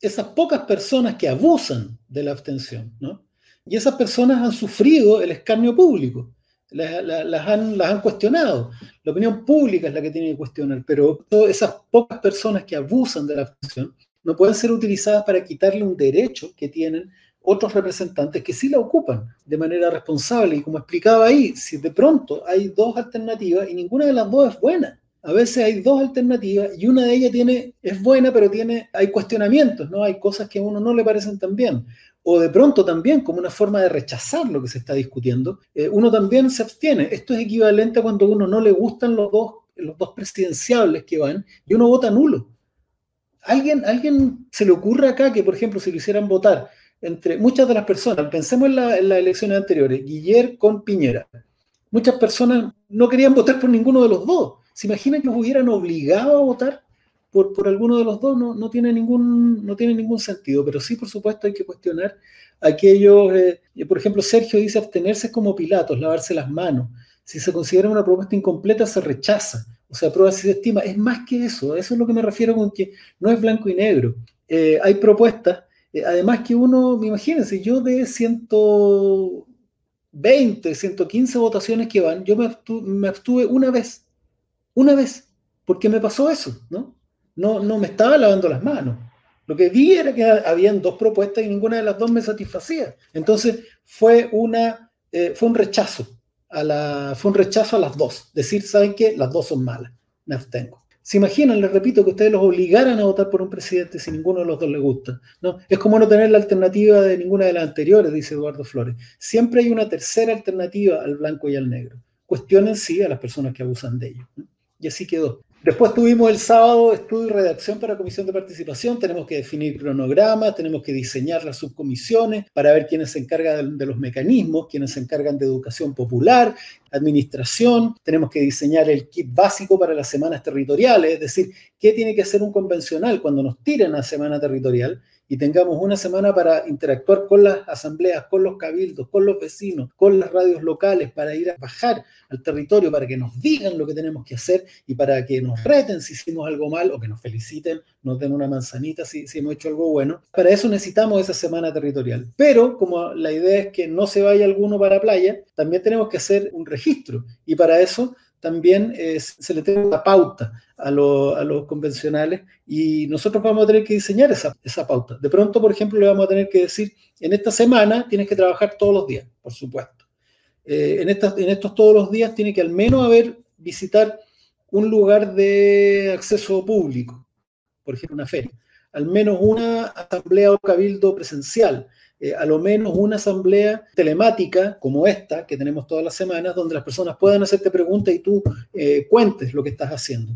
esas pocas personas que abusan de la abstención, ¿no? Y esas personas han sufrido el escarnio público, las, han, las han cuestionado. La opinión pública es la que tiene que cuestionar, pero esas pocas personas que abusan de la abstención no pueden ser utilizadas para quitarle un derecho que tienen otros representantes que sí la ocupan de manera responsable. Y como explicaba ahí, si de pronto hay dos alternativas y ninguna de las dos es buena, a veces hay dos alternativas y una de ellas tiene, es buena, pero tiene, hay cuestionamientos, ¿no? Hay cosas que a uno no le parecen tan bien. O de pronto también, como una forma de rechazar lo que se está discutiendo, eh, uno también se abstiene. Esto es equivalente a cuando uno no le gustan los dos, los dos presidenciables que van y uno vota nulo. ¿Alguien, ¿Alguien se le ocurre acá que, por ejemplo, si lo hicieran votar entre muchas de las personas, pensemos en, las elecciones anteriores, Guiller con Piñera, muchas personas no querían votar por ninguno de los dos. ¿Se imaginan que los hubieran obligado a votar por, por alguno de los dos? No, no, tiene ningún, no tiene ningún sentido, pero sí, por supuesto, hay que cuestionar aquellos, eh, por ejemplo, Sergio dice abstenerse como Pilatos, lavarse las manos. Si se considera una propuesta incompleta, se rechaza. O sea, prueba si se estima. Es más que eso. Eso es lo que me refiero con que no es blanco y negro. Eh, hay propuestas eh, además que uno, imagínense, yo de 120, 115 votaciones que van, yo me abstuve, una vez, una vez, porque me pasó eso, ¿no? No, no me estaba lavando las manos. Lo que vi era que habían dos propuestas y ninguna de las dos me satisfacía. Entonces fue, una, eh, fue un rechazo. A la, fue un rechazo a las dos. Decir, ¿saben qué? Las dos son malas. Me abstengo. ¿Se imaginan, les repito, que ustedes los obligaran a votar por un presidente si ninguno de los dos les gusta? ¿no? Es como no tener la alternativa de ninguna de las anteriores, dice Eduardo Flores. Siempre hay una tercera alternativa al blanco y al negro. Cuestionen sí a las personas que abusan de ello. Y así quedó. Después tuvimos el sábado estudio y redacción para comisión de participación. Tenemos que definir cronogramas, tenemos que diseñar las subcomisiones para ver quiénes se encargan de, los mecanismos, quiénes se encargan de educación popular, administración. Tenemos que diseñar el kit básico para las semanas territoriales, es decir, qué tiene que hacer un convencional cuando nos tiren a semana territorial y tengamos una semana para interactuar con las asambleas, con los cabildos, con los vecinos, con las radios locales, para ir a bajar al territorio, para que nos digan lo que tenemos que hacer y para que nos reten si hicimos algo mal o que nos feliciten, nos den una manzanita si, si hemos hecho algo bueno. Para eso necesitamos esa semana territorial. Pero como la idea es que no se vaya alguno para playa, también tenemos que hacer un registro y para eso también se le tiene una pauta a, los convencionales y nosotros vamos a tener que diseñar esa, esa pauta. De pronto, por ejemplo, le vamos a tener que decir, en esta semana tienes que trabajar todos los días, por supuesto. Eh, en, estas, en estos todos los días tiene que al menos haber visitar un lugar de acceso público, por ejemplo, una feria, al menos una asamblea o cabildo presencial, eh, a lo menos una asamblea telemática como esta que tenemos todas las semanas, donde las personas puedan hacerte preguntas y tú eh, cuentes lo que estás haciendo.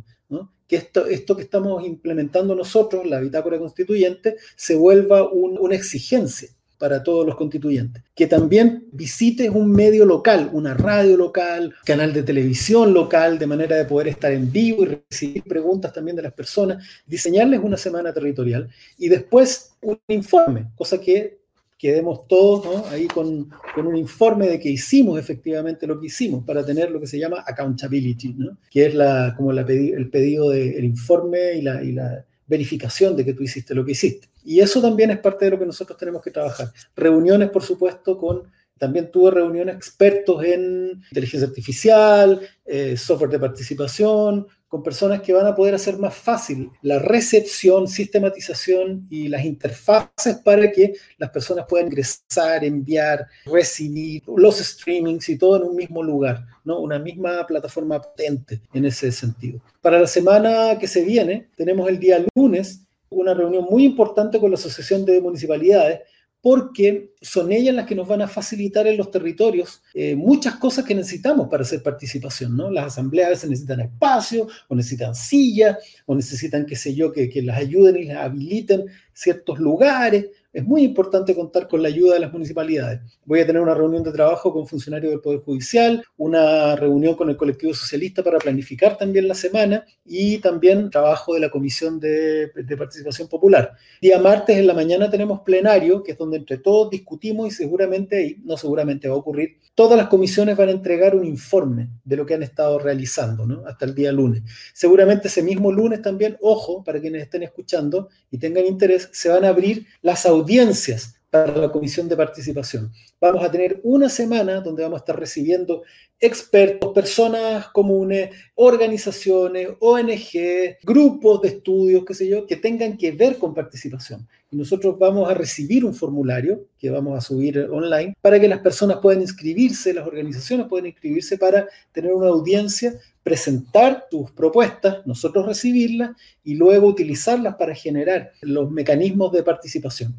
Que esto, esto que estamos implementando nosotros, la bitácora constituyente, se vuelva una exigencia para todos los constituyentes. Que también visites un medio local, una radio local, canal de televisión local, de manera de poder estar en vivo y recibir preguntas también de las personas, diseñarles una semana territorial y después un informe, cosa que quedemos todos ahí con, un informe de que hicimos efectivamente lo que hicimos para tener lo que se llama accountability, que es como el pedido del informe y la, y la verificación de que tú hiciste lo que hiciste. Y eso también es parte de lo que nosotros tenemos que trabajar. Reuniones, por supuesto, con también tuve reuniones expertos en inteligencia artificial, eh, software de participación, con personas que van a poder hacer más fácil la recepción, sistematización y las interfaces para que las personas puedan ingresar, enviar, recibir los streamings y todo en un mismo lugar, ¿no? Una misma plataforma potente en ese sentido. Para la semana que se viene, tenemos el día lunes una reunión muy importante con la Asociación de Municipalidades porque son ellas las que nos van a facilitar en los territorios eh, muchas cosas que necesitamos para hacer participación, ¿no? Las asambleas a veces necesitan espacio, o necesitan sillas, o necesitan, qué sé yo, que, que las ayuden y las habiliten ciertos lugares, es muy importante contar con la ayuda de las municipalidades. Voy a tener una reunión de trabajo con funcionarios del Poder Judicial, una reunión con el colectivo socialista para planificar también la semana y también trabajo de la Comisión de, Participación Popular. Día martes en la mañana tenemos plenario, que es donde entre todos discutimos y seguramente, y no seguramente va a ocurrir, todas las comisiones van a entregar un informe de lo que han estado realizando hasta el día lunes. Seguramente ese mismo lunes también, ojo, para quienes estén escuchando y tengan interés, se van a abrir las audiencias audiencias para la comisión de participación. Vamos a tener una semana donde vamos a estar recibiendo expertos, personas comunes, organizaciones, ONG, grupos de estudios, qué sé yo, que tengan que ver con participación. Y nosotros vamos a recibir un formulario que vamos a subir online para que las personas puedan inscribirse, las organizaciones puedan inscribirse para tener una audiencia, presentar tus propuestas, nosotros recibirlas y luego utilizarlas para generar los mecanismos de participación.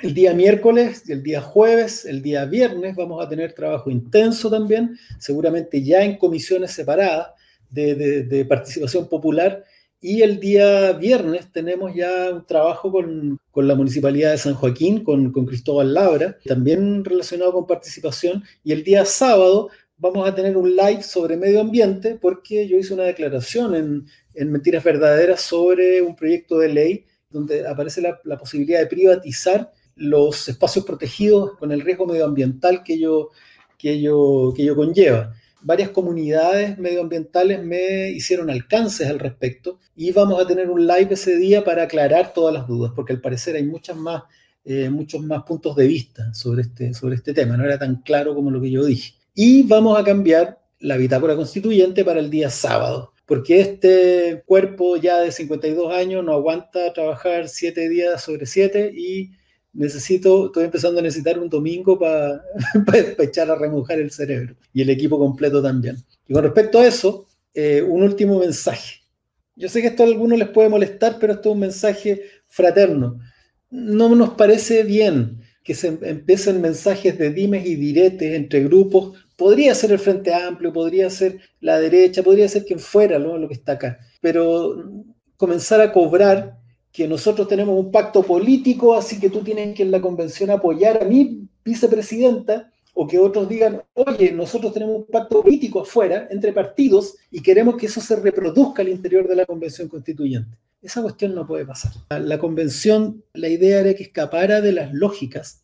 El día miércoles, el día jueves, el día viernes vamos a tener trabajo intenso también, seguramente ya en comisiones separadas de, participación popular. Y el día viernes tenemos ya un trabajo con, la Municipalidad de San Joaquín, con, Cristóbal Labra, también relacionado con participación. Y el día sábado vamos a tener un live sobre medio ambiente porque yo hice una declaración en, Mentiras Verdaderas sobre un proyecto de ley donde aparece la, la posibilidad de privatizar los espacios protegidos con el riesgo medioambiental que ello, que ello, que ello conlleva. Varias comunidades medioambientales me hicieron alcances al respecto y vamos a tener un live ese día para aclarar todas las dudas, porque al parecer hay muchas más, eh, muchos más puntos de vista sobre este, sobre este tema, no era tan claro como lo que yo dije. Y vamos a cambiar la bitácora constituyente para el día sábado porque este cuerpo ya de 52 años no aguanta trabajar 7 días sobre 7 y necesito, estoy empezando a necesitar un domingo para (laughs) echar a remojar el cerebro y el equipo completo también. Y con respecto a eso, eh, un último mensaje. Yo sé que esto a algunos les puede molestar, pero esto es un mensaje fraterno. No nos parece bien que se empiecen mensajes de dimes y diretes entre grupos. Podría ser el Frente Amplio, podría ser la derecha, podría ser quien fuera lo que está acá. Pero comenzar a cobrar que nosotros tenemos un pacto político, así que tú tienes que en la convención apoyar a mi vicepresidenta, o que otros digan, oye, nosotros tenemos un pacto político afuera, entre partidos, y queremos que eso se reproduzca al interior de la convención constituyente. Esa cuestión no puede pasar. La convención, la idea era que escapara de las lógicas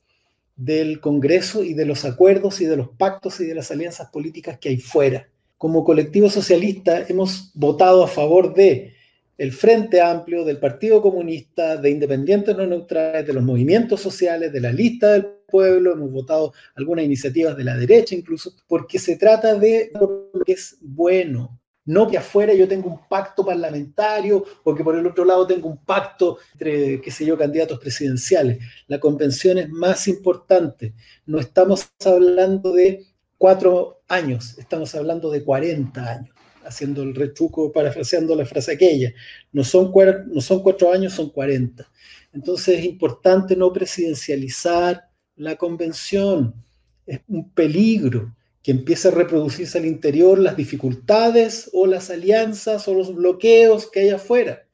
del Congreso y de los acuerdos y de los pactos y de las alianzas políticas que hay fuera. Como colectivo socialista hemos votado a favor de el Frente Amplio, del Partido Comunista, de Independientes No Neutrales, de los movimientos sociales, de la lista del pueblo, hemos votado algunas iniciativas de la derecha incluso, porque se trata de lo que es bueno, no que afuera yo tengo un pacto parlamentario o que por el otro lado tengo un pacto entre, qué sé yo, candidatos presidenciales. La convención es más importante. No estamos hablando de cuatro años, estamos hablando de 40 años, haciendo el retruco, parafraseando la frase aquella. No son, no son cuatro años, son 40. Entonces es importante no presidencializar la convención. Es un peligro que empiece a reproducirse al interior las dificultades o las alianzas o los bloqueos que hay afuera.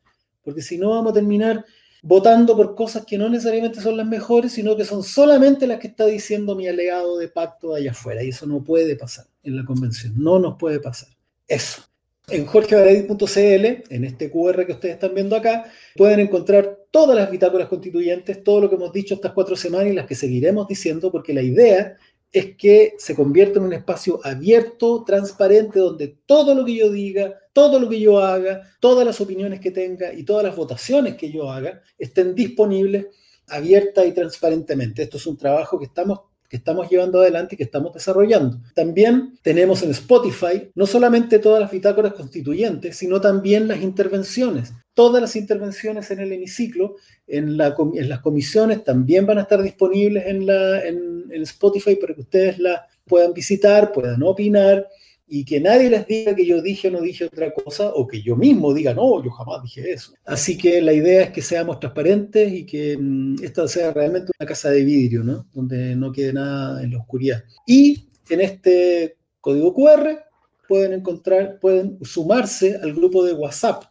Porque si no vamos a terminar votando por cosas que no necesariamente son las mejores, sino que son solamente las que está diciendo mi alegado de pacto allá afuera. Y eso no puede pasar en la convención. No nos puede pasar. Eso. En jorgevaradit.cl, en este QR que ustedes están viendo acá, pueden encontrar todas las bitácoras constituyentes, todo lo que hemos dicho estas cuatro semanas y las que seguiremos diciendo, porque la idea es que se convierta en un espacio abierto, transparente, donde todo lo que yo diga, todo lo que yo haga, todas las opiniones que tenga y todas las votaciones que yo haga estén disponibles abierta y transparentemente. Esto es un trabajo que estamos que estamos llevando adelante y que estamos desarrollando. También tenemos en Spotify no solamente todas las bitácoras constituyentes, sino también las intervenciones. Todas las intervenciones en el hemiciclo, en, las comisiones, también van a estar disponibles en, la, en Spotify para que ustedes las puedan visitar, puedan opinar y que nadie les diga que yo dije o no dije otra cosa o que yo mismo diga, no, yo jamás dije eso. Así que la idea es que seamos transparentes y que mm, esta sea realmente una casa de vidrio, ¿no? Donde no quede nada en la oscuridad. Y en este código QR pueden encontrar, pueden sumarse al grupo de WhatsApp,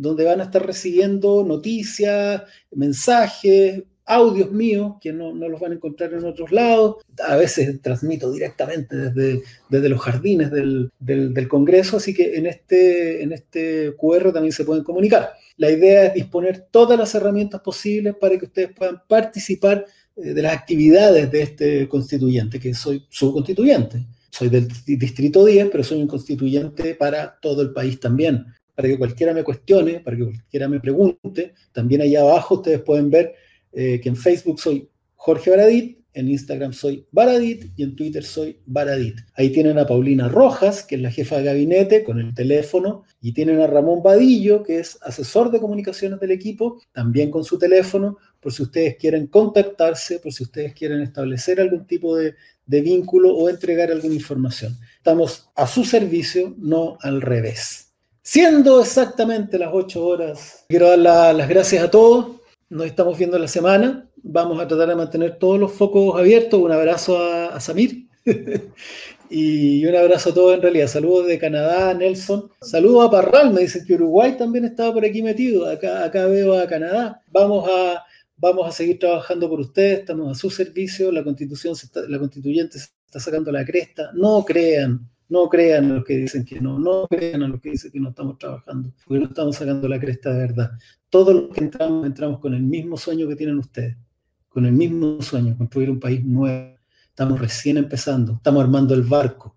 donde van a estar recibiendo noticias, mensajes, audios míos que no, los van a encontrar en otros lados. A veces transmito directamente desde, desde los jardines del, Congreso, así que en este, en este QR también se pueden comunicar. La idea es disponer todas las herramientas posibles para que ustedes puedan participar eh, de las actividades de este constituyente, que soy su constituyente. Soy del distrito 10, pero soy un constituyente para todo el país también. Para que cualquiera me cuestione, para que cualquiera me pregunte. También allá abajo ustedes pueden ver eh, que en Facebook soy Jorge Baradit, en Instagram soy Baradit y en Twitter soy Baradit. Ahí tienen a Paulina Rojas, que es la jefa de gabinete, con el teléfono, y tienen a Ramón Vadillo, que es asesor de comunicaciones del equipo, también con su teléfono, por si ustedes quieren contactarse, por si ustedes quieren establecer algún tipo de, vínculo o entregar alguna información. Estamos a su servicio, no al revés. Siendo exactamente las 8 horas, quiero dar las gracias a todos nos estamos viendo la semana. Vamos a tratar de mantener todos los focos abiertos. Un abrazo a, Samir. (laughs) y un abrazo a todos en realidad. Saludos de Canadá, Nelson. Saludos a Parral, me dicen que Uruguay también estaba por aquí metido. Acá, veo a Canadá. Vamos a, vamos a seguir trabajando por ustedes, estamos a su servicio. La constitución, la constituyente se está sacando la cresta. No crean, no crean a los que dicen que no, no crean a los que dicen que no estamos trabajando, porque no estamos sacando la cresta de verdad. Todos los que entramos, entramos con el mismo sueño que tienen ustedes, con el mismo sueño, construir un país nuevo. Estamos recién empezando, estamos armando el barco.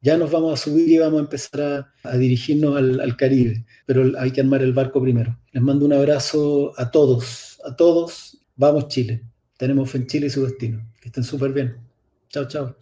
Ya nos vamos a subir y vamos a empezar a, dirigirnos al, al Caribe, pero hay que armar el barco primero. Les mando un abrazo a todos, a todos. Vamos Chile. Tenemos fe en Chile y su destino. Que estén súper bien. Chao, chao.